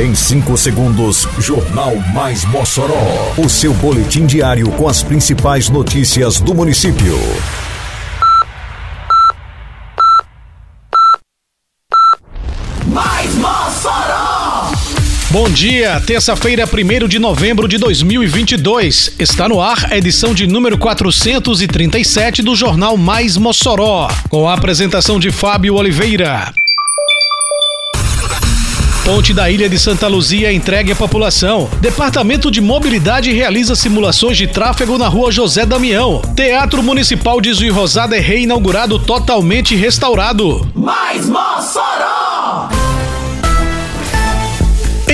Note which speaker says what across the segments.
Speaker 1: Em 5 segundos, Jornal Mais Mossoró. O seu boletim diário com as principais notícias do município.
Speaker 2: Mais Mossoró!
Speaker 3: Bom dia, terça-feira, 1 de novembro de 2022. Está no ar a edição de número 437 do Jornal Mais Mossoró, com a apresentação de Fábio Oliveira. Ponte da Ilha de Santa Luzia entregue à população. Departamento de Mobilidade realiza simulações de tráfego na rua José Damião. Teatro Municipal de Zui Rosada é reinaugurado totalmente restaurado.
Speaker 2: Mais Mossoró!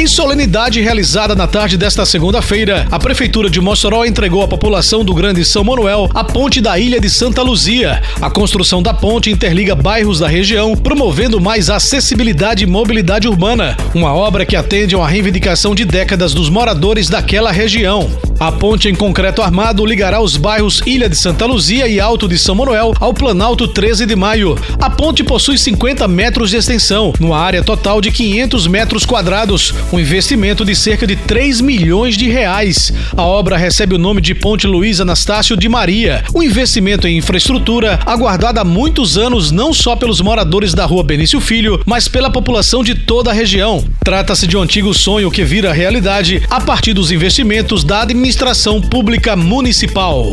Speaker 3: Em solenidade realizada na tarde desta segunda-feira, a Prefeitura de Mossoró entregou à população do Grande São Manuel a ponte da Ilha de Santa Luzia. A construção da ponte interliga bairros da região, promovendo mais acessibilidade e mobilidade urbana, uma obra que atende a uma reivindicação de décadas dos moradores daquela região. A ponte em concreto armado ligará os bairros Ilha de Santa Luzia e Alto de São Manuel ao Planalto 13 de Maio. A ponte possui 50 metros de extensão, numa área total de 500 metros quadrados, um investimento de cerca de 3 milhões de reais. A obra recebe o nome de Ponte Luiz Anastácio de Maria, um investimento em infraestrutura aguardado há muitos anos não só pelos moradores da rua Benício Filho, mas pela população de toda a região. Trata-se de um antigo sonho que vira realidade a partir dos investimentos da administração pública municipal.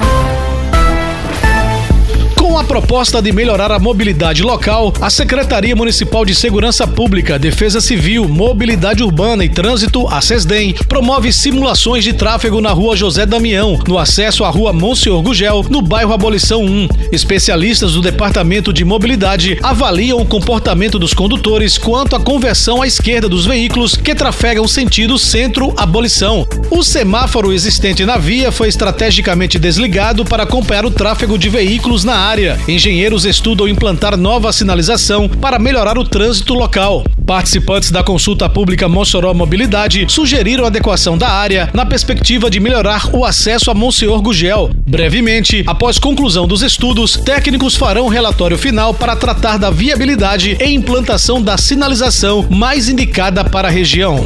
Speaker 3: Com a proposta de melhorar a mobilidade local, a Secretaria Municipal de Segurança Pública, Defesa Civil, Mobilidade Urbana e Trânsito, a SESDEM, promove simulações de tráfego na rua José Damião, no acesso à rua Monsenhor Gugel, no bairro Abolição 1. Especialistas do Departamento de Mobilidade avaliam o comportamento dos condutores quanto à conversão à esquerda dos veículos que trafegam sentido centro-abolição. O semáforo existente na via foi estrategicamente desligado para acompanhar o tráfego de veículos na área área, engenheiros estudam implantar nova sinalização para melhorar o trânsito local. Participantes da consulta pública Mossoró Mobilidade sugeriram adequação da área na perspectiva de melhorar o acesso a Monsenhor Gugel. Brevemente, após conclusão dos estudos, técnicos farão relatório final para tratar da viabilidade e implantação da sinalização mais indicada para a região.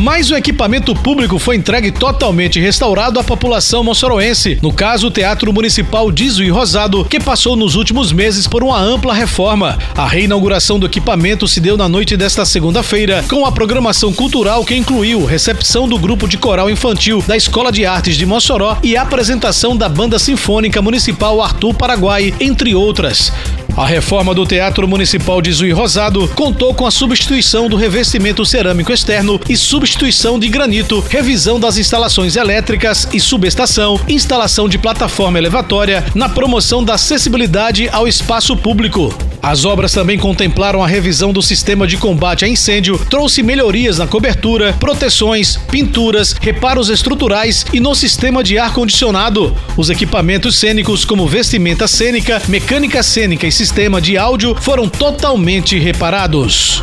Speaker 3: Mais um equipamento público foi entregue totalmente restaurado à população moçoroense. No caso, o Teatro Municipal de Zui Rosado, que passou nos últimos meses por uma ampla reforma. A reinauguração do equipamento se deu na noite desta segunda-feira, com a programação cultural que incluiu recepção do grupo de coral infantil da Escola de Artes de Mossoró e apresentação da Banda Sinfônica Municipal Arthur Paraguai, entre outras. A reforma do Teatro Municipal de Zui Rosado contou com a substituição do revestimento cerâmico externo e substituição de granito, revisão das instalações elétricas e subestação, instalação de plataforma elevatória na promoção da acessibilidade ao espaço público. As obras também contemplaram a revisão do sistema de combate a incêndio, trouxe melhorias na cobertura, proteções, pinturas, reparos estruturais e no sistema de ar-condicionado. Os equipamentos cênicos, como vestimenta cênica, mecânica cênica e sistema de áudio, foram totalmente reparados.